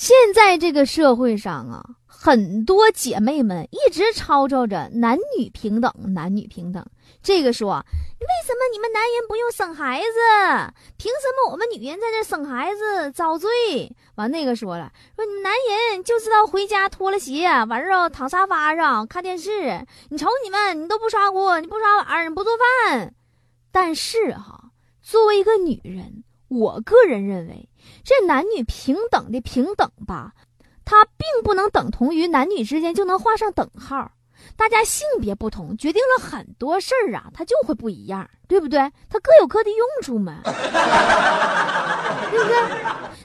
现在这个社会上啊，很多姐妹们一直吵吵着男女平等，男女平等。这个说，为什么你们男人不用生孩子？凭什么我们女人在这生孩子遭罪？完那个说了，说你们男人就知道回家脱了鞋，完事儿躺沙发上看电视。你瞅你们，你都不刷锅，你不刷碗，你不做饭。但是哈，作为一个女人，我个人认为，这男女平等的平等吧，它并不能等同于男女之间就能画上等号。大家性别不同，决定了很多事儿啊，它就会不一样，对不对？它各有各的用处嘛，对不对？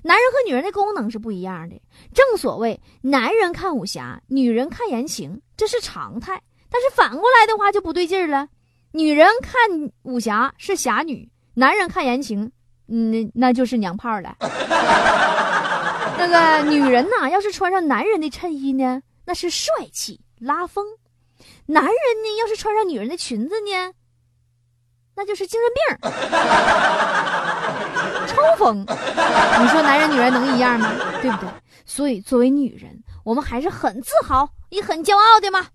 男人和女人的功能是不一样的。正所谓，男人看武侠，女人看言情，这是常态。但是反过来的话就不对劲儿了，女人看武侠是侠女，男人看言情，嗯，那就是娘炮了。那个女人呐，要是穿上男人的衬衣呢，那是帅气拉风。男人呢，要是穿上女人的裙子呢，那就是精神病抽风。你说男人女人能一样吗？对不对？所以作为女人，我们还是很自豪也很骄傲的嘛。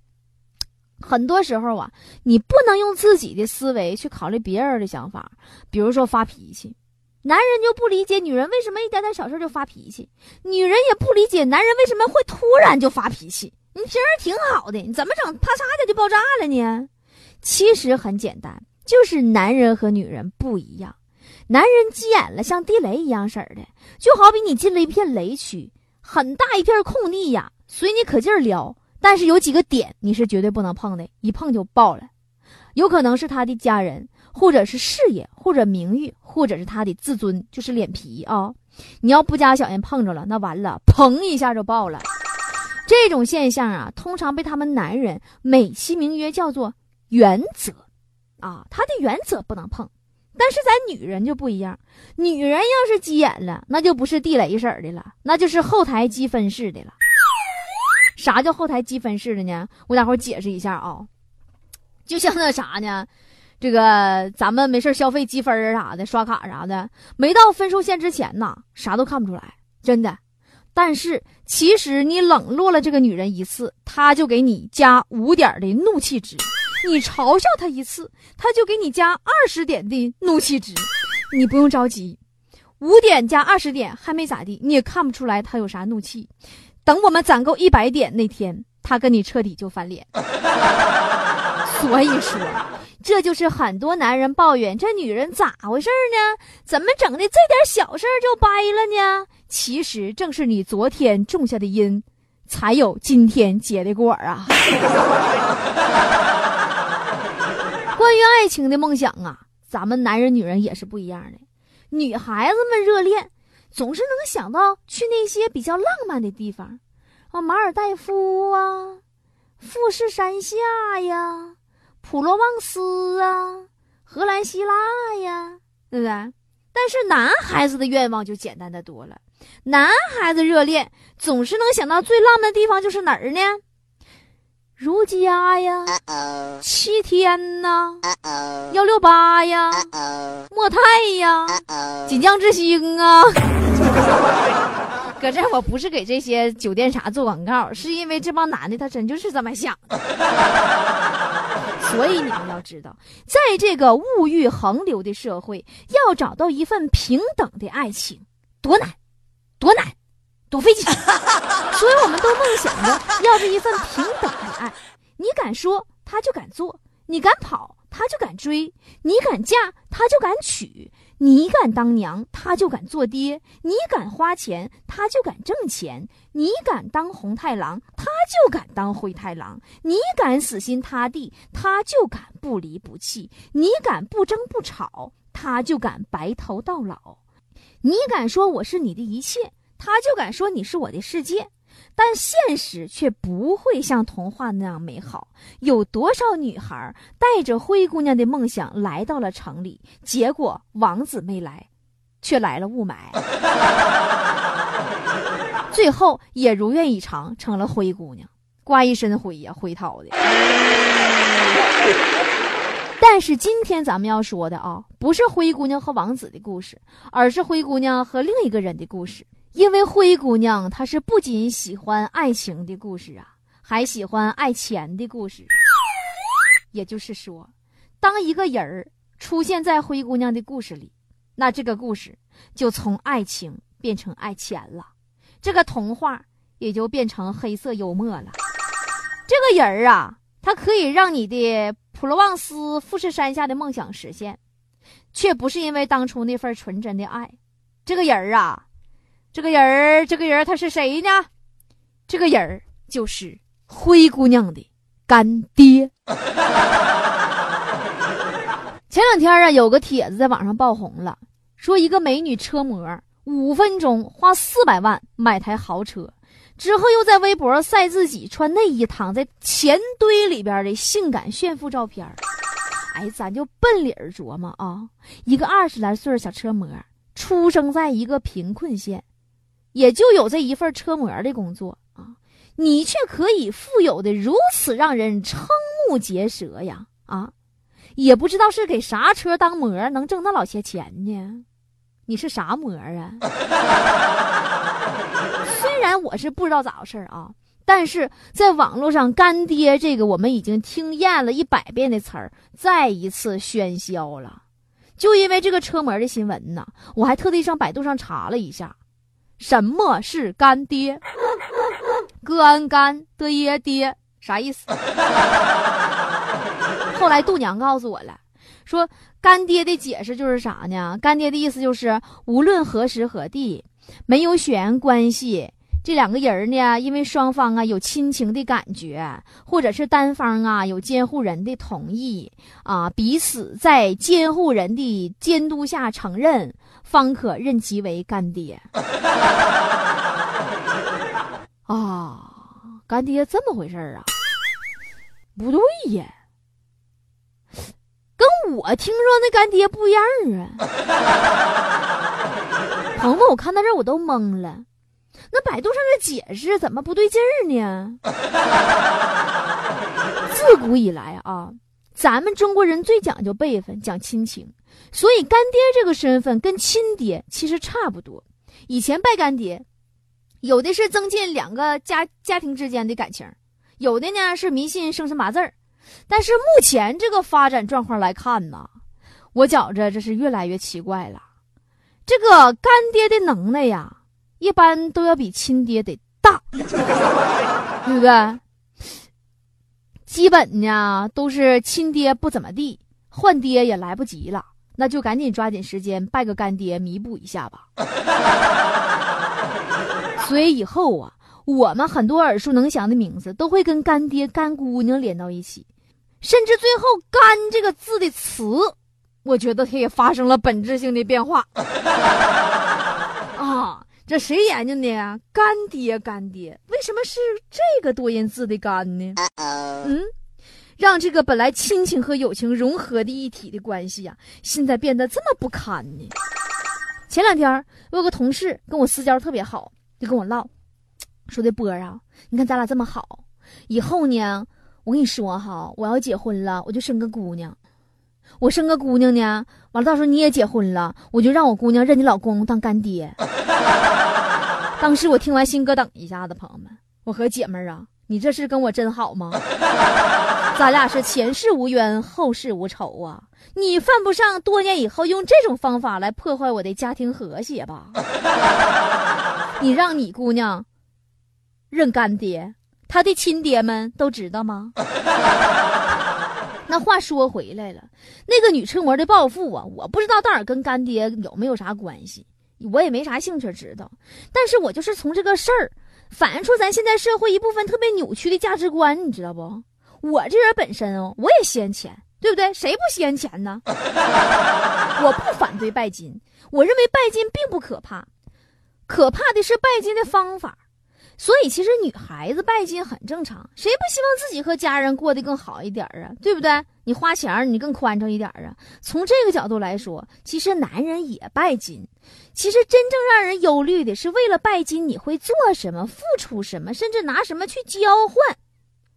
很多时候啊，你不能用自己的思维去考虑别人的想法。比如说发脾气，男人就不理解女人为什么一点点小事就发脾气，女人也不理解男人为什么会突然就发脾气。你平时挺好的，你怎么整？啪嚓的就爆炸了呢？其实很简单，就是男人和女人不一样。男人急眼了，像地雷一样式的，就好比你进了一片雷区，很大一片空地呀，随你可劲儿撩。但是有几个点你是绝对不能碰的，一碰就爆了。有可能是他的家人，或者是事业，或者名誉，或者是他的自尊，就是脸皮啊。你要不加小心碰着了，那完了，砰一下就爆了。这种现象啊，通常被他们男人美其名曰叫做原则，啊，他的原则不能碰。但是咱女人就不一样，女人要是急眼了，那就不是地雷式的了，那就是后台积分式的了。啥叫后台积分式的呢？我待会儿解释一下啊。就像那啥呢，这个咱们没事消费积分啊啥的，刷卡啥的，没到分数线之前呐，啥都看不出来，真的。但是，其实你冷落了这个女人一次，她就给你加五点的怒气值；你嘲笑她一次，她就给你加二十点的怒气值。你不用着急，五点加二十点还没咋地，你也看不出来她有啥怒气。等我们攒够一百点那天，她跟你彻底就翻脸。所以说，这就是很多男人抱怨这女人咋回事呢？怎么整的这点小事就掰了呢？其实正是你昨天种下的因，才有今天结的果啊！关于爱情的梦想啊，咱们男人女人也是不一样的。女孩子们热恋，总是能想到去那些比较浪漫的地方，啊，马尔代夫啊，富士山下呀，普罗旺斯啊，荷兰希腊呀，对不对？但是男孩子的愿望就简单的多了。男孩子热恋总是能想到最浪漫的地方就是哪儿呢？如家呀，七天呐，幺六八呀，莫泰呀，锦江之星啊。搁这我不是给这些酒店啥做广告，是因为这帮男的他真就是这么想。所以你们要知道，在这个物欲横流的社会，要找到一份平等的爱情多难。多难，多费劲，所以我们都梦想着要这一份平等的爱。你敢说，他就敢做；你敢跑，他就敢追；你敢嫁，他就敢娶；你敢当娘，他就敢做爹；你敢花钱，他就敢挣钱；你敢当红太狼，他就敢当灰太狼；你敢死心塌地，他就敢不离不弃；你敢不争不吵，他就敢白头到老。你敢说我是你的一切，他就敢说你是我的世界。但现实却不会像童话那样美好。有多少女孩带着灰姑娘的梦想来到了城里，结果王子没来，却来了雾霾，最后也如愿以偿成了灰姑娘，刮一身灰呀，灰桃的。但是今天咱们要说的啊，不是灰姑娘和王子的故事，而是灰姑娘和另一个人的故事。因为灰姑娘她是不仅喜欢爱情的故事啊，还喜欢爱钱的故事。也就是说，当一个人儿出现在灰姑娘的故事里，那这个故事就从爱情变成爱钱了，这个童话也就变成黑色幽默了。这个人儿啊，他可以让你的普罗旺斯富士山下的梦想实现，却不是因为当初那份纯真的爱。这个人儿啊。这个人儿，这个人儿他是谁呢？这个人儿就是灰姑娘的干爹。前两天啊，有个帖子在网上爆红了，说一个美女车模五分钟花四百万买台豪车，之后又在微博晒自己穿内衣躺在钱堆里边的性感炫富照片。哎，咱就奔理儿琢磨啊，一个二十来岁小车模，出生在一个贫困县。也就有这一份车模的工作啊，你却可以富有的如此让人瞠目结舌呀啊！也不知道是给啥车当模能挣那老些钱呢？你是啥模啊？虽然我是不知道咋回事啊，但是在网络上“干爹”这个我们已经听厌了一百遍的词儿，再一次喧嚣了。就因为这个车模的新闻呢，我还特地上百度上查了一下。什么是干爹？哥安干的耶爹啥意思？后来度娘告诉我了，说干爹的解释就是啥呢？干爹的意思就是无论何时何地，没有血缘关系，这两个人呢，因为双方啊有亲情的感觉，或者是单方啊有监护人的同意啊，彼此在监护人的监督下承认。方可认其为干爹 啊！干爹这么回事儿啊？不对呀，跟我听说那干爹不一样啊！朋友们，我看到这我都懵了，那百度上的解释怎么不对劲儿呢？自古以来啊。咱们中国人最讲究辈分，讲亲情，所以干爹这个身份跟亲爹其实差不多。以前拜干爹，有的是增进两个家家庭之间的感情，有的呢是迷信生辰八字儿。但是目前这个发展状况来看呢，我觉着这是越来越奇怪了。这个干爹的能耐呀，一般都要比亲爹得大，对不对？基本呢都是亲爹不怎么地，换爹也来不及了，那就赶紧抓紧时间拜个干爹弥补一下吧。所以以后啊，我们很多耳熟能详的名字都会跟干爹、干姑娘连到一起，甚至最后“干”这个字的词，我觉得它也发生了本质性的变化。啊，这谁研究的呀？干爹，干爹。为什么是这个多音字的“干”呢？嗯，让这个本来亲情和友情融合的一体的关系呀，现在变得这么不堪呢？前两天我有个同事跟我私交特别好，就跟我唠，说的波儿啊，你看咱俩这么好，以后呢，我跟你说哈，我要结婚了，我就生个姑娘，我生个姑娘呢，完了到时候你也结婚了，我就让我姑娘认你老公当干爹。当时我听完，心咯噔一下子。朋友们，我和姐们儿啊，你这是跟我真好吗？咱俩是前世无冤，后世无仇啊！你犯不上多年以后用这种方法来破坏我的家庭和谐吧？你让你姑娘认干爹，他的亲爹们都知道吗？那话说回来了，那个女车模的暴富啊，我不知道到底跟干爹有没有啥关系。我也没啥兴趣知道，但是我就是从这个事儿反映出咱现在社会一部分特别扭曲的价值观，你知道不？我这人本身哦，我也稀罕钱，对不对？谁不稀罕钱呢？我不反对拜金，我认为拜金并不可怕，可怕的是拜金的方法。所以，其实女孩子拜金很正常，谁不希望自己和家人过得更好一点啊？对不对？你花钱你更宽敞一点啊。从这个角度来说，其实男人也拜金。其实真正让人忧虑的是，为了拜金，你会做什么，付出什么，甚至拿什么去交换？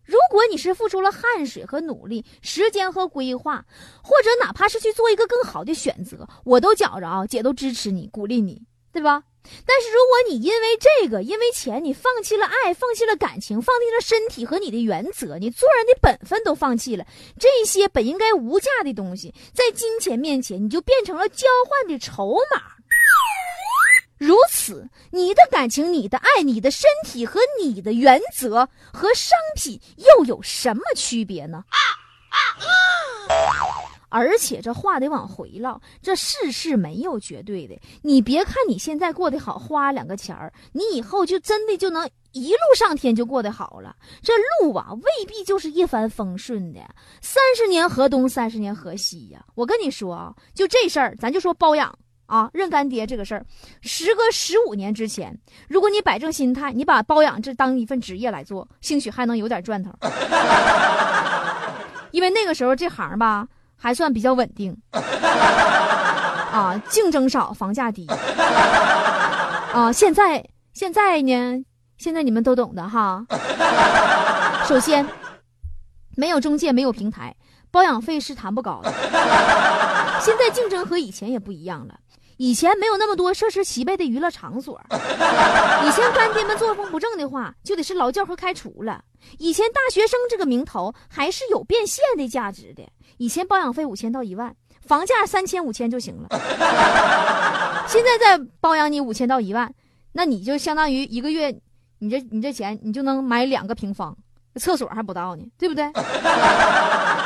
如果你是付出了汗水和努力、时间和规划，或者哪怕是去做一个更好的选择，我都觉着啊，姐都支持你，鼓励你，对吧？但是，如果你因为这个，因为钱，你放弃了爱，放弃了感情，放弃了身体和你的原则，你做人的本分都放弃了，这些本应该无价的东西，在金钱面前，你就变成了交换的筹码。如此，你的感情、你的爱、你的身体和你的原则和商品又有什么区别呢？而且这话得往回唠，这世事没有绝对的。你别看你现在过得好，花两个钱儿，你以后就真的就能一路上天就过得好了。这路啊，未必就是一帆风顺的。三十年河东，三十年河西呀。我跟你说啊，就这事儿，咱就说包养啊，认干爹这个事儿，时隔十五年之前，如果你摆正心态，你把包养这当一份职业来做，兴许还能有点赚头。因为那个时候这行吧。还算比较稳定，啊，竞争少，房价低，啊，现在现在呢，现在你们都懂的哈。首先，没有中介，没有平台，包养费是谈不高的。现在竞争和以前也不一样了，以前没有那么多设施齐备的娱乐场所，以前干爹们作风不正的话，就得是劳教和开除了。以前大学生这个名头还是有变现的价值的。以前保养费五千到一万，房价三千五千就行了。现在再包养你五千到一万，那你就相当于一个月，你这你这钱你就能买两个平方，厕所还不到呢，对不对？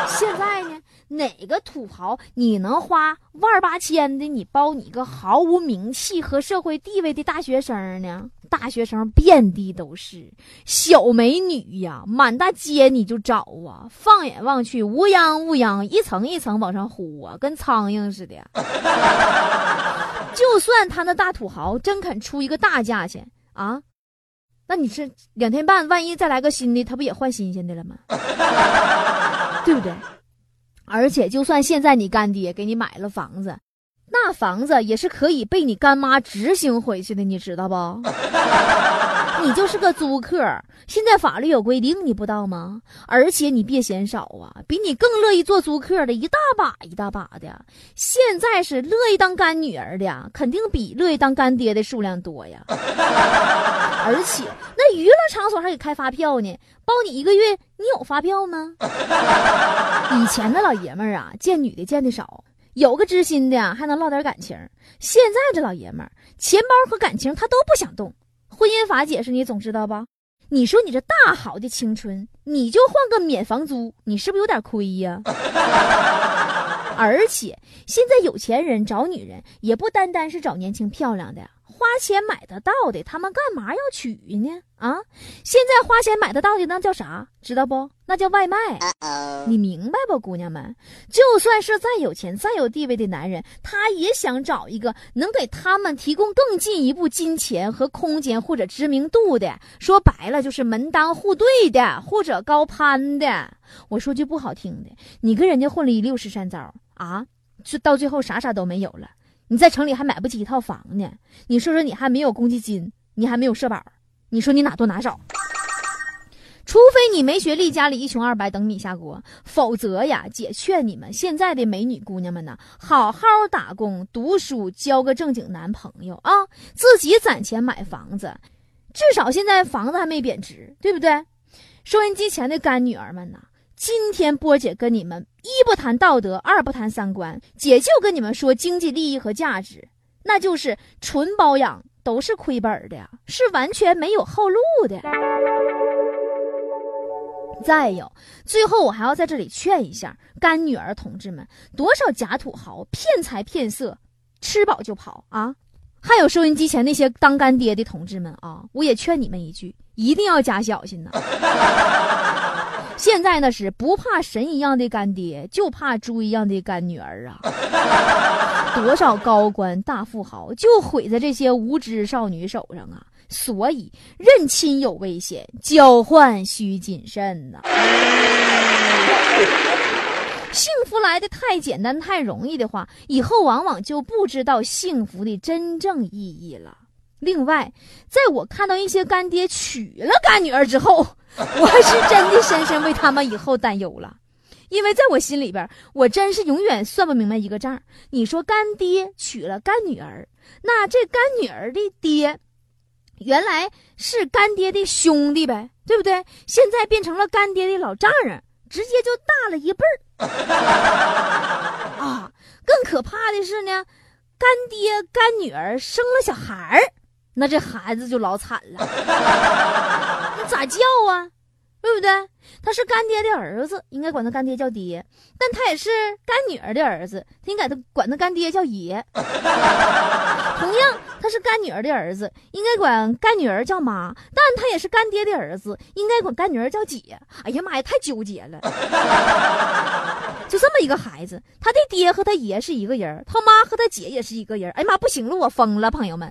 现在呢，哪个土豪你能花万八千的，你包你个毫无名气和社会地位的大学生呢？大学生遍地都是，小美女呀，满大街你就找啊！放眼望去，乌泱乌泱，一层一层往上呼啊，跟苍蝇似的。就算他那大土豪真肯出一个大价钱啊，那你是两天半，万一再来个新的，他不也换新鲜的了吗？对不对？而且，就算现在你干爹给你买了房子，那房子也是可以被你干妈执行回去的，你知道不？你就是个租客，现在法律有规定，你不知道吗？而且你别嫌少啊，比你更乐意做租客的一大把一大把的。现在是乐意当干女儿的，肯定比乐意当干爹的数量多呀。而且那娱乐场所还给开发票呢，包你一个月，你有发票吗？以前的老爷们儿啊，见女的见的少，有个知心的还能唠点感情。现在这老爷们儿，钱包和感情他都不想动。婚姻法解释你总知道吧？你说你这大好的青春，你就换个免房租，你是不是有点亏呀？而且现在有钱人找女人也不单单是找年轻漂亮的。花钱买得到的，他们干嘛要娶呢？啊，现在花钱买得到的那叫啥？知道不？那叫外卖。你明白不，姑娘们？就算是再有钱、再有地位的男人，他也想找一个能给他们提供更进一步金钱和空间或者知名度的。说白了，就是门当户对的，或者高攀的。我说句不好听的，你跟人家混了一溜十三招啊，就到最后啥啥都没有了。你在城里还买不起一套房呢，你说说你还没有公积金，你还没有社保，你说你哪多哪少？除非你没学历，家里一穷二白等米下锅，否则呀，姐劝你们现在的美女姑娘们呢，好好打工、读书，交个正经男朋友啊，自己攒钱买房子，至少现在房子还没贬值，对不对？收音机前的干女儿们呢？今天波姐跟你们一不谈道德，二不谈三观，姐就跟你们说经济利益和价值，那就是纯包养都是亏本的，是完全没有后路的。再有，最后我还要在这里劝一下干女儿同志们：多少假土豪骗财骗色，吃饱就跑啊！还有收音机前那些当干爹的同志们啊，我也劝你们一句：一定要加小心呐！现在那是不怕神一样的干爹，就怕猪一样的干女儿啊！多少高官大富豪就毁在这些无知少女手上啊！所以认亲有危险，交换需谨慎呐。幸福来的太简单太容易的话，以后往往就不知道幸福的真正意义了。另外，在我看到一些干爹娶了干女儿之后，我是真的深深为他们以后担忧了。因为在我心里边，我真是永远算不明白一个账。你说干爹娶了干女儿，那这干女儿的爹，原来是干爹的兄弟呗，对不对？现在变成了干爹的老丈人，直接就大了一辈儿。啊，更可怕的是呢，干爹干女儿生了小孩儿，那这孩子就老惨了。你咋叫啊？对不对？他是干爹的儿子，应该管他干爹叫爹；但他也是干女儿的儿子，他应该他管他干爹叫爷。同样，他是干女儿的儿子，应该管干女儿叫妈；但他也是干爹的儿子，应该管干女儿叫姐。哎呀妈呀，太纠结了！就这么一个孩子，他的爹和他爷是一个人，他妈和他姐也是一个人。哎妈，不行了，我疯了，朋友们！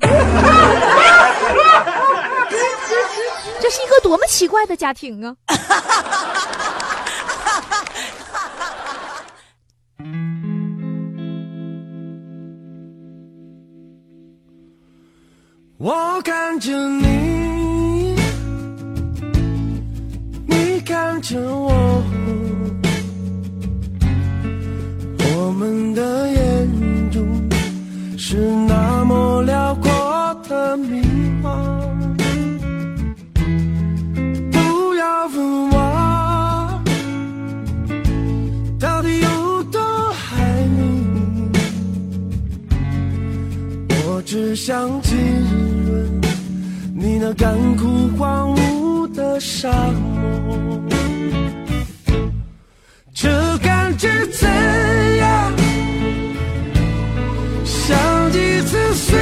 这是一个多么奇怪的家庭啊！我看着你，你看着，我想浸润你那干枯荒芜的沙漠。这感觉怎样？像一次碎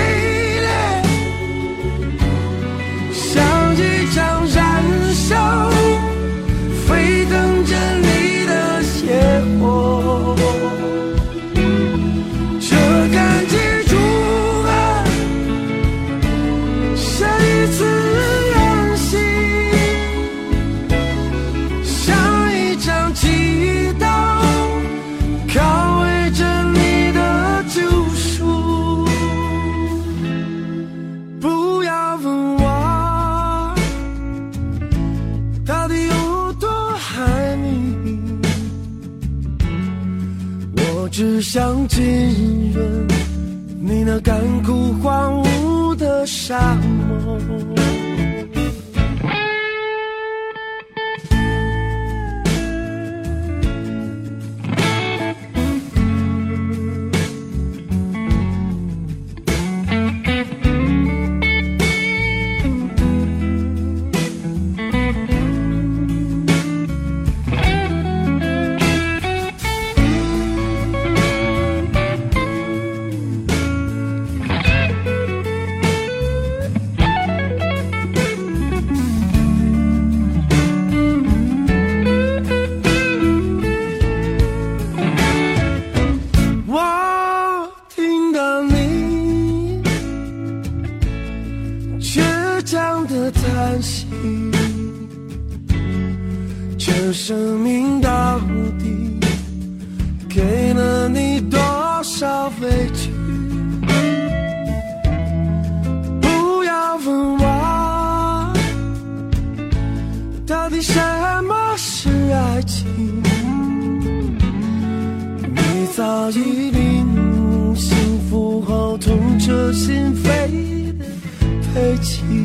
想什么是爱情。你早已领悟幸福后痛彻心扉的悲戚。